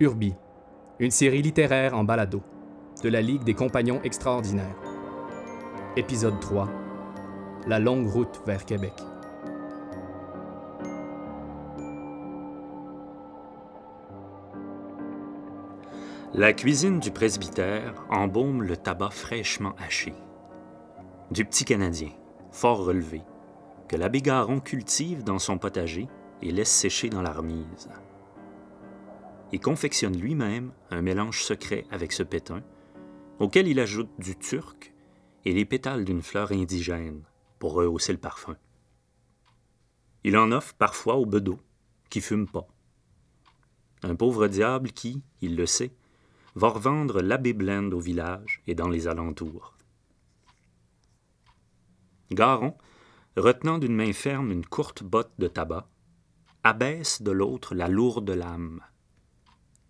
Urbi, une série littéraire en balado de la Ligue des Compagnons Extraordinaires. Épisode 3 La longue route vers Québec. La cuisine du presbytère embaume le tabac fraîchement haché. Du petit Canadien, fort relevé, que l'abbé Garon cultive dans son potager et laisse sécher dans la remise. Il confectionne lui-même un mélange secret avec ce pétain, auquel il ajoute du turc et les pétales d'une fleur indigène pour rehausser le parfum. Il en offre parfois au bedeau, qui fume pas. Un pauvre diable qui, il le sait, va revendre l'abbé Blend au village et dans les alentours. Garon, retenant d'une main ferme une courte botte de tabac, abaisse de l'autre la lourde lame.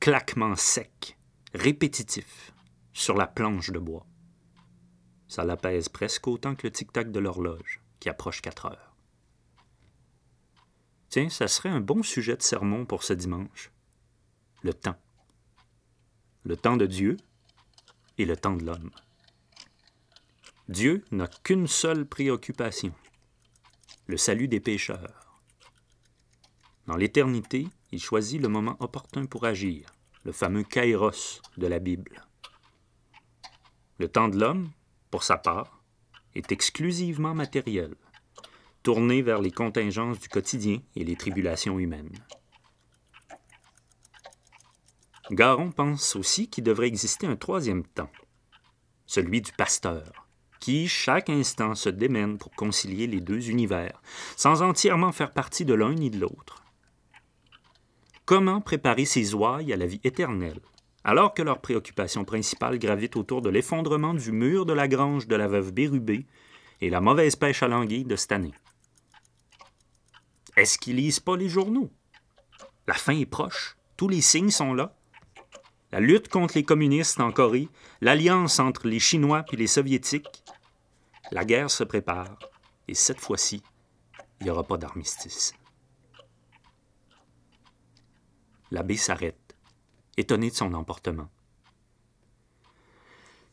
Claquement sec, répétitif, sur la planche de bois. Ça l'apaise presque autant que le tic-tac de l'horloge, qui approche quatre heures. Tiens, ça serait un bon sujet de sermon pour ce dimanche. Le temps. Le temps de Dieu et le temps de l'homme. Dieu n'a qu'une seule préoccupation, le salut des pécheurs. Dans l'éternité, il choisit le moment opportun pour agir, le fameux kairos de la Bible. Le temps de l'homme, pour sa part, est exclusivement matériel, tourné vers les contingences du quotidien et les tribulations humaines. Garon pense aussi qu'il devrait exister un troisième temps, celui du pasteur, qui chaque instant se démène pour concilier les deux univers, sans entièrement faire partie de l'un ni de l'autre. Comment préparer ses ouailles à la vie éternelle, alors que leur préoccupation principale gravite autour de l'effondrement du mur de la grange de la veuve Bérubé et la mauvaise pêche à l'anguille de cette année? Est-ce qu'ils lisent pas les journaux? La fin est proche, tous les signes sont là. La lutte contre les communistes en Corée, l'alliance entre les Chinois et les Soviétiques. La guerre se prépare, et cette fois-ci, il n'y aura pas d'armistice. L'abbé s'arrête, étonné de son emportement.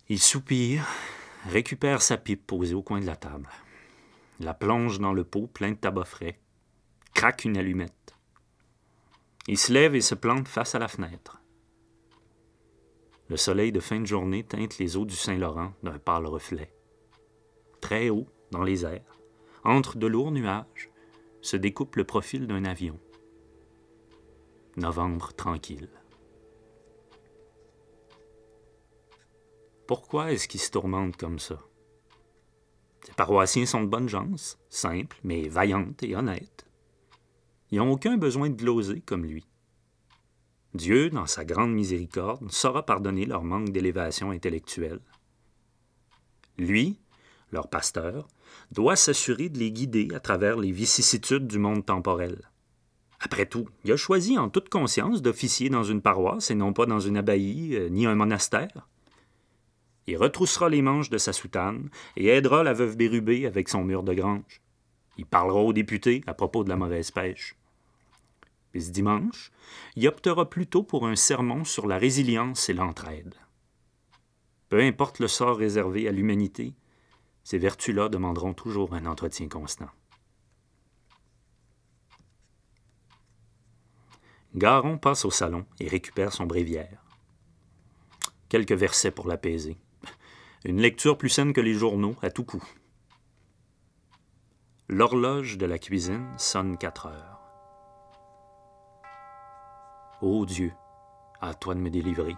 Il soupire, récupère sa pipe posée au coin de la table, la plonge dans le pot plein de tabac frais, craque une allumette. Il se lève et se plante face à la fenêtre. Le soleil de fin de journée teinte les eaux du Saint-Laurent d'un pâle reflet. Très haut, dans les airs, entre de lourds nuages, se découpe le profil d'un avion. Novembre tranquille. Pourquoi est-ce qu'il se tourmente comme ça? Ses paroissiens sont de bonnes gens, simples, mais vaillantes et honnêtes. Ils n'ont aucun besoin de gloser comme lui. Dieu, dans sa grande miséricorde, saura pardonner leur manque d'élévation intellectuelle. Lui, leur pasteur, doit s'assurer de les guider à travers les vicissitudes du monde temporel. Après tout, il a choisi en toute conscience d'officier dans une paroisse et non pas dans une abbaye euh, ni un monastère. Il retroussera les manches de sa soutane et aidera la veuve Bérubé avec son mur de grange. Il parlera aux députés à propos de la mauvaise pêche. Puis ce dimanche, il optera plutôt pour un sermon sur la résilience et l'entraide. Peu importe le sort réservé à l'humanité, ces vertus-là demanderont toujours un entretien constant. Garon passe au salon et récupère son bréviaire. Quelques versets pour l'apaiser. Une lecture plus saine que les journaux, à tout coup. L'horloge de la cuisine sonne quatre heures. Ô Dieu, hâte-toi de me délivrer.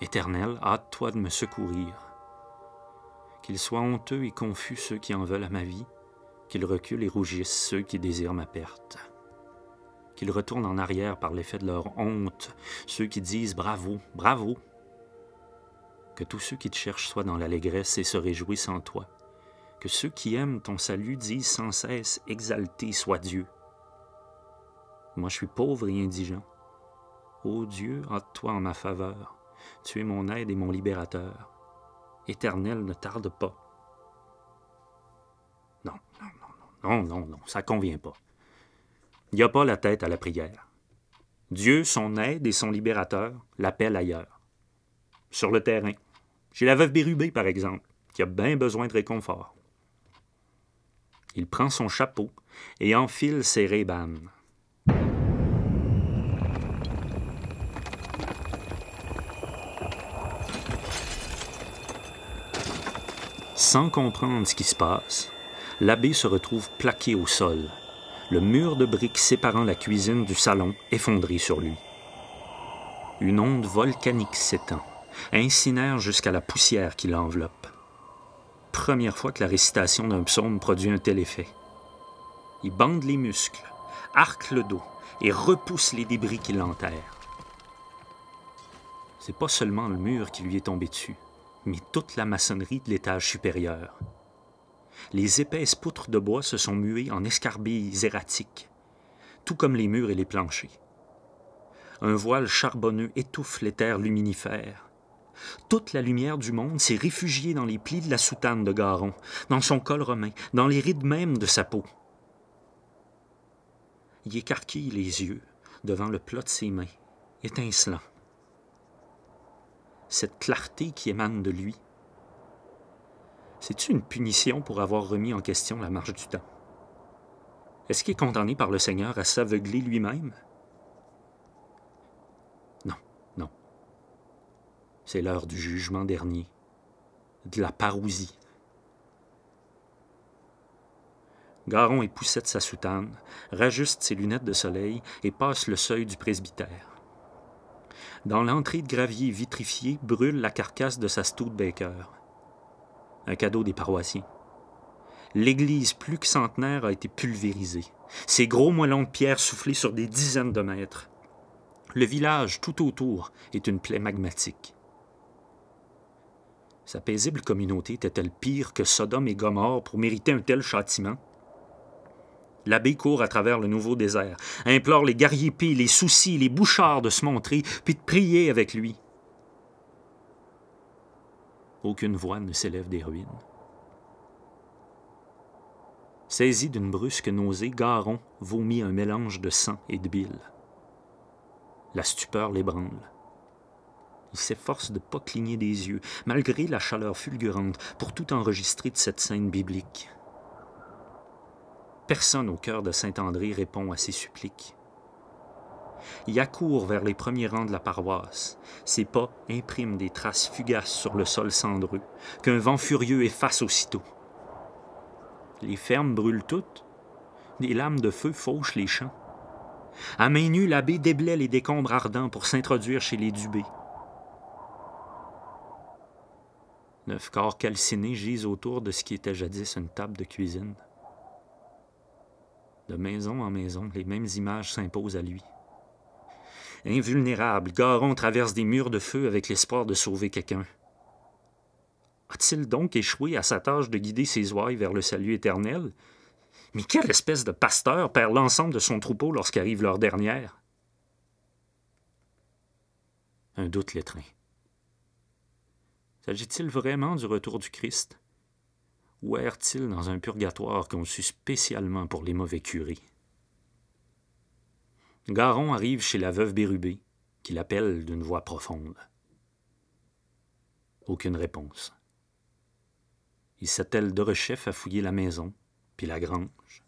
Éternel, hâte-toi de me secourir. Qu'ils soient honteux et confus ceux qui en veulent à ma vie, qu'ils reculent et rougissent ceux qui désirent ma perte. Qu'ils retournent en arrière par l'effet de leur honte, ceux qui disent bravo, bravo. Que tous ceux qui te cherchent soient dans l'allégresse et se réjouissent en toi. Que ceux qui aiment ton salut disent sans cesse exalté soit Dieu. Moi, je suis pauvre et indigent. Ô Dieu, hâte-toi en ma faveur. Tu es mon aide et mon libérateur. Éternel, ne tarde pas. Non, non, non, non, non, non, non, ça convient pas. Il n'y a pas la tête à la prière. Dieu, son aide et son libérateur, l'appellent ailleurs. Sur le terrain. Chez la veuve Bérubé, par exemple, qui a bien besoin de réconfort. Il prend son chapeau et enfile ses rébanes. Sans comprendre ce qui se passe, l'abbé se retrouve plaqué au sol, le mur de briques séparant la cuisine du salon effondré sur lui. Une onde volcanique s'étend, incinère jusqu'à la poussière qui l'enveloppe. Première fois que la récitation d'un psaume produit un tel effet. Il bande les muscles, arque le dos et repousse les débris qui l'enterrent. C'est pas seulement le mur qui lui est tombé dessus, mais toute la maçonnerie de l'étage supérieur. Les épaisses poutres de bois se sont muées en escarbilles erratiques, tout comme les murs et les planchers. Un voile charbonneux étouffe les terres luminifères. Toute la lumière du monde s'est réfugiée dans les plis de la soutane de Garon, dans son col romain, dans les rides même de sa peau. Il écarquille les yeux devant le plat de ses mains, étincelant. Cette clarté qui émane de lui, c'est-tu une punition pour avoir remis en question la marche du temps? Est-ce qu'il est condamné par le Seigneur à s'aveugler lui-même? Non, non. C'est l'heure du jugement dernier, de la parousie. Garon époussette sa soutane, rajuste ses lunettes de soleil et passe le seuil du presbytère. Dans l'entrée de gravier vitrifié brûle la carcasse de sa Studebaker un cadeau des paroissiens. L'église plus que centenaire a été pulvérisée. Ses gros moellons de pierre soufflés sur des dizaines de mètres. Le village tout autour est une plaie magmatique. Sa paisible communauté était-elle pire que Sodome et Gomorre pour mériter un tel châtiment? L'abbé court à travers le nouveau désert, implore les guerriers les soucis, les bouchards de se montrer, puis de prier avec lui. Aucune voix ne s'élève des ruines. Saisi d'une brusque nausée, Garon vomit un mélange de sang et de bile. La stupeur l'ébranle. Il s'efforce de ne pas cligner des yeux, malgré la chaleur fulgurante, pour tout enregistrer de cette scène biblique. Personne au cœur de Saint-André répond à ses suppliques. Il accourt vers les premiers rangs de la paroisse. Ses pas impriment des traces fugaces sur le sol cendreux, qu'un vent furieux efface aussitôt. Les fermes brûlent toutes. Des lames de feu fauchent les champs. À main nue, l'abbé déblaie les décombres ardents pour s'introduire chez les Dubé. Neuf corps calcinés gisent autour de ce qui était jadis une table de cuisine. De maison en maison, les mêmes images s'imposent à lui. Invulnérable, Garon traverse des murs de feu avec l'espoir de sauver quelqu'un. A-t-il donc échoué à sa tâche de guider ses ouailles vers le salut éternel? Mais quelle espèce de pasteur perd l'ensemble de son troupeau lorsqu'arrive l'heure dernière? Un doute l'étreint. S'agit-il vraiment du retour du Christ? Ou erre-t-il dans un purgatoire conçu spécialement pour les mauvais curés? Garon arrive chez la veuve Bérubé, qui l'appelle d'une voix profonde. Aucune réponse. Il s'attelle de rechef à fouiller la maison, puis la grange.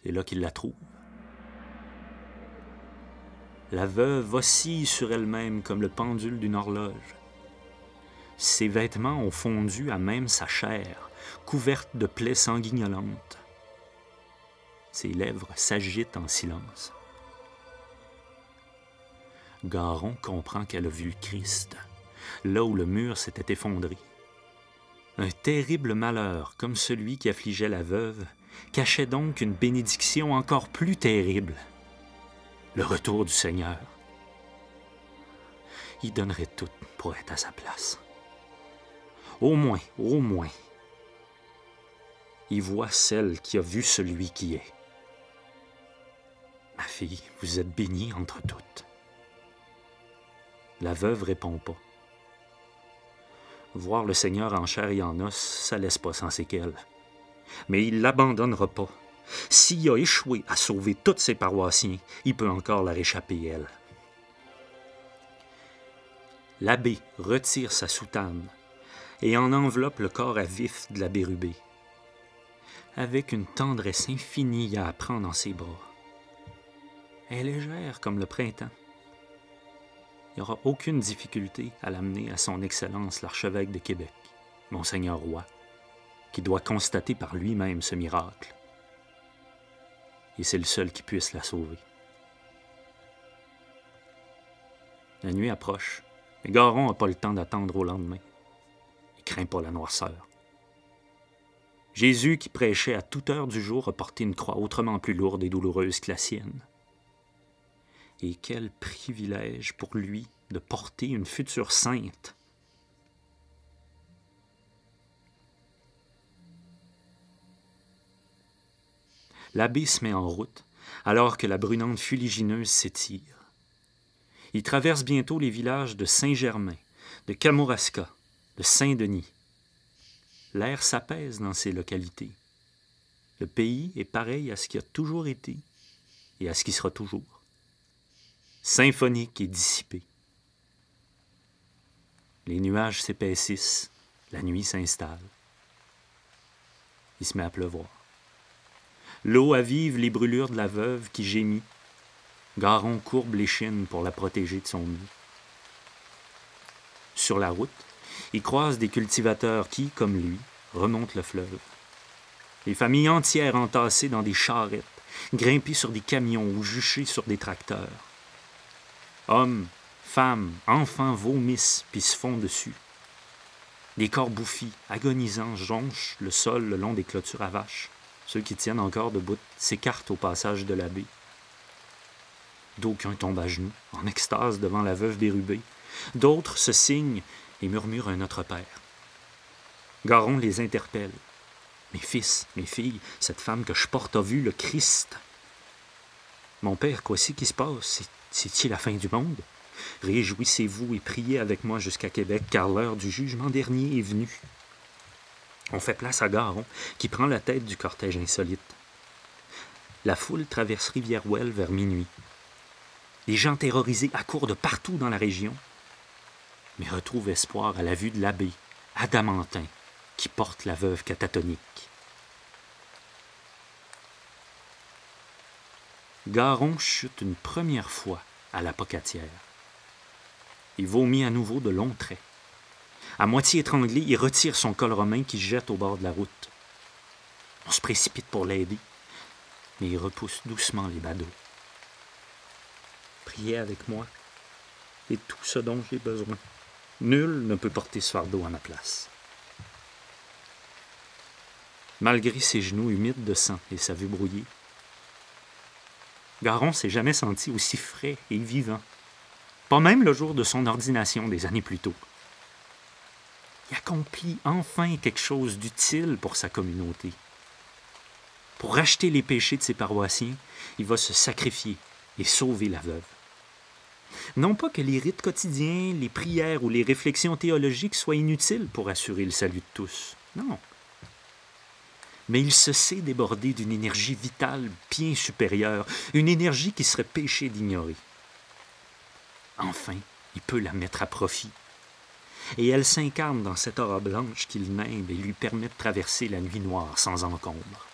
C'est là qu'il la trouve. La veuve oscille sur elle-même comme le pendule d'une horloge. Ses vêtements ont fondu à même sa chair, couverte de plaies sanguignolantes. Ses lèvres s'agitent en silence. Garon comprend qu'elle a vu Christ, là où le mur s'était effondré. Un terrible malheur, comme celui qui affligeait la veuve, cachait donc une bénédiction encore plus terrible. Le retour du Seigneur. Il donnerait tout pour être à sa place. Au moins, au moins, il voit celle qui a vu celui qui est. Ma fille, vous êtes bénie entre toutes. La veuve répond pas. Voir le Seigneur en chair et en os, ça laisse pas sans séquelles. Mais il l'abandonnera pas. S'il a échoué à sauver tous ses paroissiens, il peut encore la réchapper, elle. L'abbé retire sa soutane et en enveloppe le corps à vif de la bérubée, avec une tendresse infinie à prendre dans ses bras. Est légère comme le printemps. Il n'y aura aucune difficulté à l'amener à son Excellence l'archevêque de Québec, Monseigneur Roy, qui doit constater par lui-même ce miracle. Et c'est le seul qui puisse la sauver. La nuit approche, mais Garon n'a pas le temps d'attendre au lendemain. Il craint pas la noirceur. Jésus, qui prêchait à toute heure du jour, a porté une croix autrement plus lourde et douloureuse que la sienne. Et quel privilège pour lui de porter une future sainte. L'abbé se met en route, alors que la brunante fuligineuse s'étire. Il traverse bientôt les villages de Saint-Germain, de Kamouraska, de Saint-Denis. L'air s'apaise dans ces localités. Le pays est pareil à ce qui a toujours été et à ce qui sera toujours. Symphonique et dissipé. Les nuages s'épaississent, la nuit s'installe. Il se met à pleuvoir. L'eau avive les brûlures de la veuve qui gémit. Garon courbe l'échine pour la protéger de son nid. Sur la route, il croise des cultivateurs qui, comme lui, remontent le fleuve. Les familles entières entassées dans des charrettes, grimpées sur des camions ou juchées sur des tracteurs. Hommes, femmes, enfants vomissent puis se font dessus. Des corps bouffis, agonisants, jonchent le sol le long des clôtures à vaches. Ceux qui tiennent encore debout s'écartent au passage de l'abbé. D'aucuns tombent à genoux, en extase devant la veuve dérubée. D'autres se signent et murmurent un Notre Père. Garon les interpelle. Mes fils, mes filles, cette femme que je porte a vu le Christ. Mon père, quoi c'est qui se passe? C'est-il la fin du monde? Réjouissez-vous et priez avec moi jusqu'à Québec, car l'heure du jugement dernier est venue. On fait place à Garon, qui prend la tête du cortège insolite. La foule traverse Rivière-Ouelle vers minuit. Les gens terrorisés accourent de partout dans la région, mais retrouvent espoir à la vue de l'abbé, Adamantin, qui porte la veuve catatonique. Garon chute une première fois à la pocatière. Il vomit à nouveau de longs traits. À moitié étranglé, il retire son col romain qui jette au bord de la route. On se précipite pour l'aider, mais il repousse doucement les badauds. Priez avec moi, et tout ce dont j'ai besoin. Nul ne peut porter ce fardeau à ma place. Malgré ses genoux humides de sang et sa vue brouillée, Garon s'est jamais senti aussi frais et vivant. Pas même le jour de son ordination des années plus tôt. Il accomplit enfin quelque chose d'utile pour sa communauté. Pour racheter les péchés de ses paroissiens, il va se sacrifier et sauver la veuve. Non pas que les rites quotidiens, les prières ou les réflexions théologiques soient inutiles pour assurer le salut de tous. Non. Mais il se sait débordé d'une énergie vitale bien supérieure, une énergie qui serait péché d'ignorer. Enfin, il peut la mettre à profit. Et elle s'incarne dans cette aura blanche qu'il nimbe et lui permet de traverser la nuit noire sans encombre.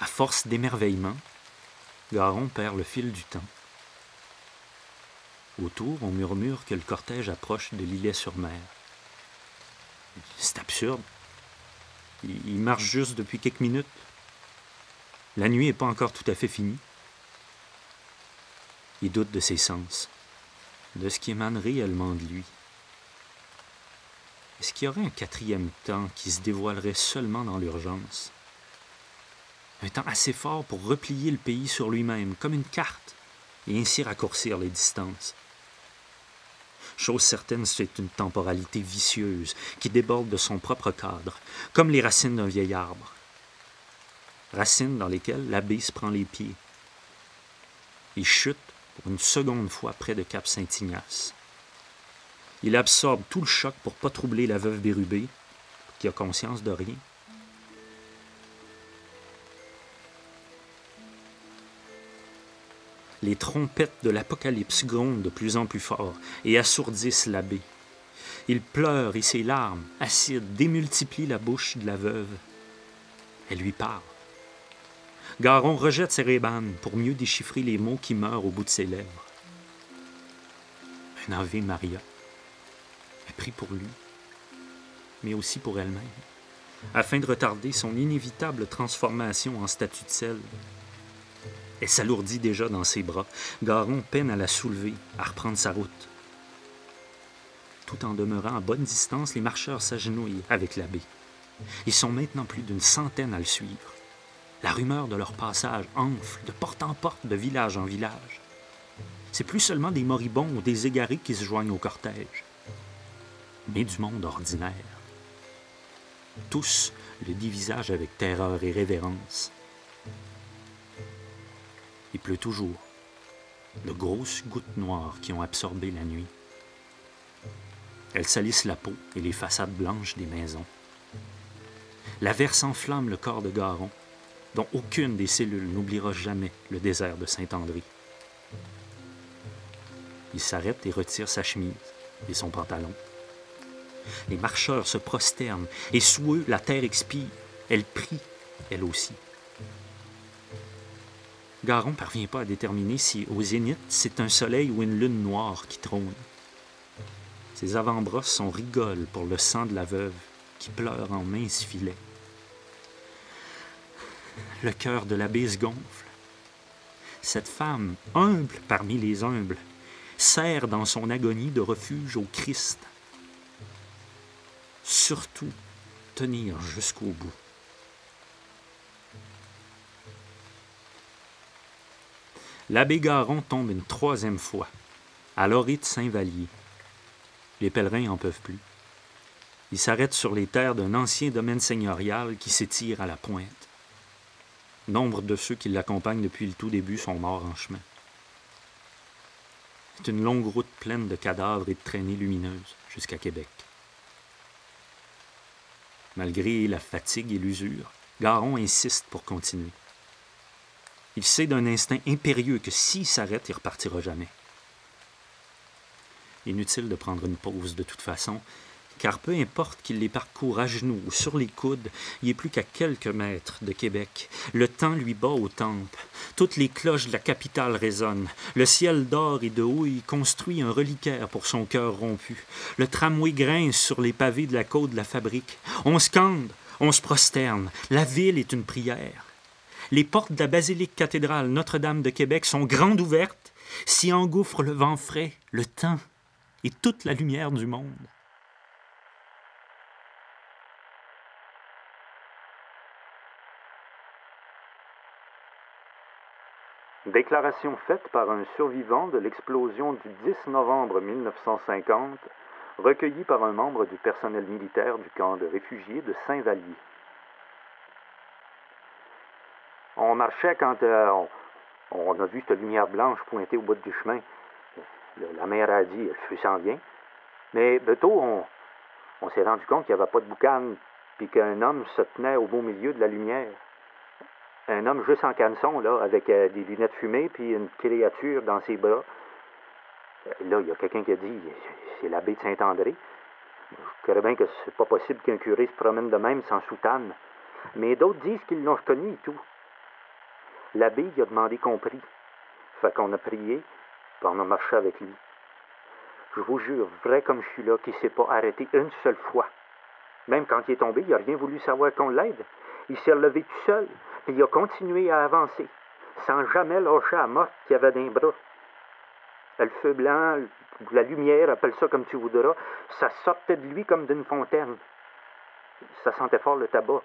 À force d'émerveillement, Garon perd le fil du temps. Autour, on murmure que le cortège approche de l'îlet-sur-mer. C'est absurde. Il marche juste depuis quelques minutes. La nuit n'est pas encore tout à fait finie. Il doute de ses sens, de ce qui émane réellement de lui. Est-ce qu'il y aurait un quatrième temps qui se dévoilerait seulement dans l'urgence? Un temps assez fort pour replier le pays sur lui-même, comme une carte, et ainsi raccourcir les distances. Chose certaine, c'est une temporalité vicieuse qui déborde de son propre cadre, comme les racines d'un vieil arbre. Racines dans lesquelles l'abbé se prend les pieds. Il chute pour une seconde fois près de Cap Saint-Ignace. Il absorbe tout le choc pour pas troubler la veuve Bérubé, qui a conscience de rien. Les trompettes de l'Apocalypse grondent de plus en plus fort et assourdissent l'abbé. Il pleure et ses larmes, acides, démultiplient la bouche de la veuve. Elle lui parle. Garon rejette ses rébanes pour mieux déchiffrer les mots qui meurent au bout de ses lèvres. Un Ave Maria est pris pour lui, mais aussi pour elle-même, afin de retarder son inévitable transformation en statue de sel. Elle s'alourdit déjà dans ses bras. Garon peine à la soulever, à reprendre sa route. Tout en demeurant à bonne distance, les marcheurs s'agenouillent avec l'abbé. Ils sont maintenant plus d'une centaine à le suivre. La rumeur de leur passage enfle de porte en porte, de village en village. C'est plus seulement des moribonds ou des égarés qui se joignent au cortège, mais du monde ordinaire. Tous le divisagent avec terreur et révérence. Il pleut toujours, de grosses gouttes noires qui ont absorbé la nuit. Elles salissent la peau et les façades blanches des maisons. La verse enflamme le corps de Garon, dont aucune des cellules n'oubliera jamais le désert de Saint-André. Il s'arrête et retire sa chemise et son pantalon. Les marcheurs se prosternent et sous eux, la terre expire. Elle prie, elle aussi. Garon parvient pas à déterminer si, au zénith, c'est un soleil ou une lune noire qui trône. Ses avant-bras sont rigoles pour le sang de la veuve qui pleure en minces filets. Le cœur de l'abbé se gonfle. Cette femme, humble parmi les humbles, sert dans son agonie de refuge au Christ. Surtout, tenir jusqu'au bout. L'abbé Garon tombe une troisième fois, à l'orite Saint-Vallier. Les pèlerins en peuvent plus. Ils s'arrêtent sur les terres d'un ancien domaine seigneurial qui s'étire à la pointe. Nombre de ceux qui l'accompagnent depuis le tout début sont morts en chemin. C'est une longue route pleine de cadavres et de traînées lumineuses jusqu'à Québec. Malgré la fatigue et l'usure, Garon insiste pour continuer. Il sait d'un instinct impérieux que s'il s'arrête, il repartira jamais. Inutile de prendre une pause de toute façon, car peu importe qu'il les parcourt à genoux ou sur les coudes, il est plus qu'à quelques mètres de Québec. Le temps lui bat aux tempes. Toutes les cloches de la capitale résonnent. Le ciel d'or et de houille construit un reliquaire pour son cœur rompu. Le tramway grince sur les pavés de la côte de la fabrique. On scande, on se prosterne. La ville est une prière. Les portes de la basilique cathédrale Notre-Dame de Québec sont grandes ouvertes, s'y engouffre le vent frais, le temps et toute la lumière du monde. Déclaration faite par un survivant de l'explosion du 10 novembre 1950, recueilli par un membre du personnel militaire du camp de réfugiés de Saint-Vallier. On marchait quand euh, on, a vu cette lumière blanche pointée au bout du chemin. la mère a dit, le feu s'en vient. Mais bientôt, on, s'est rendu compte qu'il n'y avait pas de boucan, puis qu'un homme se tenait au beau milieu de la lumière. Un homme juste en canson, là, avec euh, des lunettes fumées, puis une créature dans ses bras. Là, il y a quelqu'un qui a dit, c'est l'abbé de Saint-André. Je crois bien que c'est pas possible qu'un curé se promène de même sans soutane. Mais d'autres disent qu'ils l'ont reconnu et tout. L'abbé il a demandé qu'on prie. Fait qu'on a prié, puis on a marché avec lui. Je vous jure, vrai comme je suis là, qu'il ne s'est pas arrêté une seule fois. Même quand il est tombé, il n'a rien voulu savoir qu'on l'aide. Il s'est relevé tout seul, puis il a continué à avancer, sans jamais lâcher la morte qu'il avait les bras. Le feu blanc, la lumière, appelle ça comme tu voudras, ça sortait de lui comme d'une fontaine. Ça sentait fort le tabac.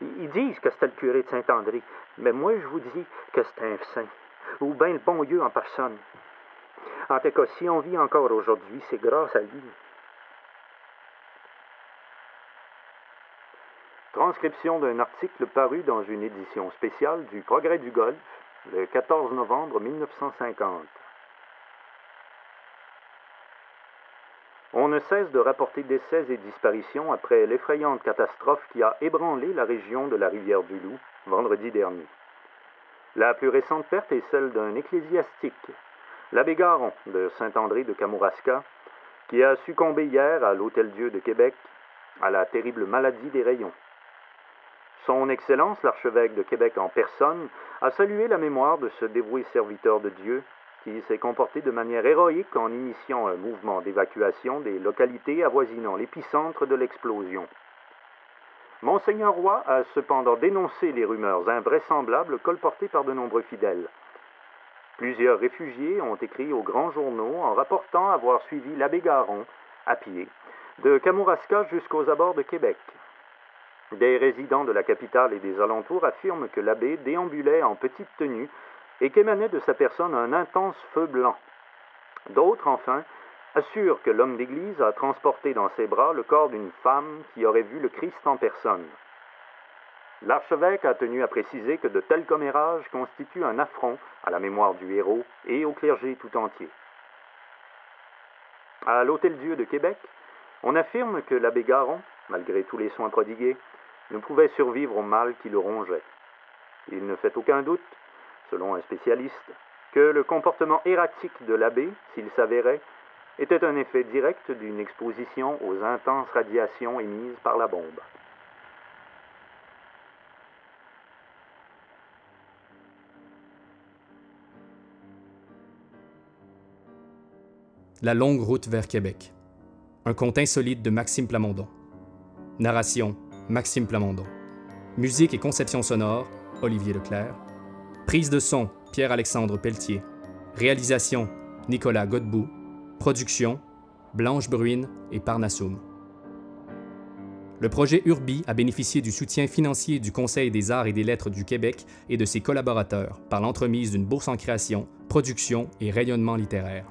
Ils disent que c'était le curé de Saint-André, mais moi je vous dis que c'est un saint, ou bien le bon Dieu en personne. En tout cas, si on vit encore aujourd'hui, c'est grâce à lui. Transcription d'un article paru dans une édition spéciale du Progrès du Golfe, le 14 novembre 1950. On ne cesse de rapporter décès et disparitions après l'effrayante catastrophe qui a ébranlé la région de la rivière du Loup vendredi dernier. La plus récente perte est celle d'un ecclésiastique, l'abbé Garon de Saint-André de Kamouraska, qui a succombé hier à l'Hôtel-Dieu de Québec à la terrible maladie des rayons. Son Excellence l'archevêque de Québec en personne a salué la mémoire de ce dévoué serviteur de Dieu qui s'est comporté de manière héroïque en initiant un mouvement d'évacuation des localités avoisinant l'épicentre de l'explosion. Monseigneur Roy a cependant dénoncé les rumeurs invraisemblables colportées par de nombreux fidèles. Plusieurs réfugiés ont écrit aux grands journaux en rapportant avoir suivi l'abbé Garon, à pied, de Kamouraska jusqu'aux abords de Québec. Des résidents de la capitale et des alentours affirment que l'abbé déambulait en petite tenue et qu'émanait de sa personne un intense feu blanc. D'autres, enfin, assurent que l'homme d'Église a transporté dans ses bras le corps d'une femme qui aurait vu le Christ en personne. L'archevêque a tenu à préciser que de tels commérages constituent un affront à la mémoire du héros et au clergé tout entier. À l'Hôtel-Dieu de Québec, on affirme que l'abbé Garon, malgré tous les soins prodigués, ne pouvait survivre au mal qui le rongeait. Il ne fait aucun doute, selon un spécialiste, que le comportement erratique de l'abbé, s'il s'avérait, était un effet direct d'une exposition aux intenses radiations émises par la bombe. La longue route vers Québec. Un conte insolite de Maxime Plamondon. Narration Maxime Plamondon. Musique et conception sonore Olivier Leclerc. Prise de son Pierre-Alexandre Pelletier. Réalisation Nicolas Godbout. Production Blanche Bruine et Parnassum. Le projet Urbi a bénéficié du soutien financier du Conseil des arts et des lettres du Québec et de ses collaborateurs par l'entremise d'une bourse en création, production et rayonnement littéraire.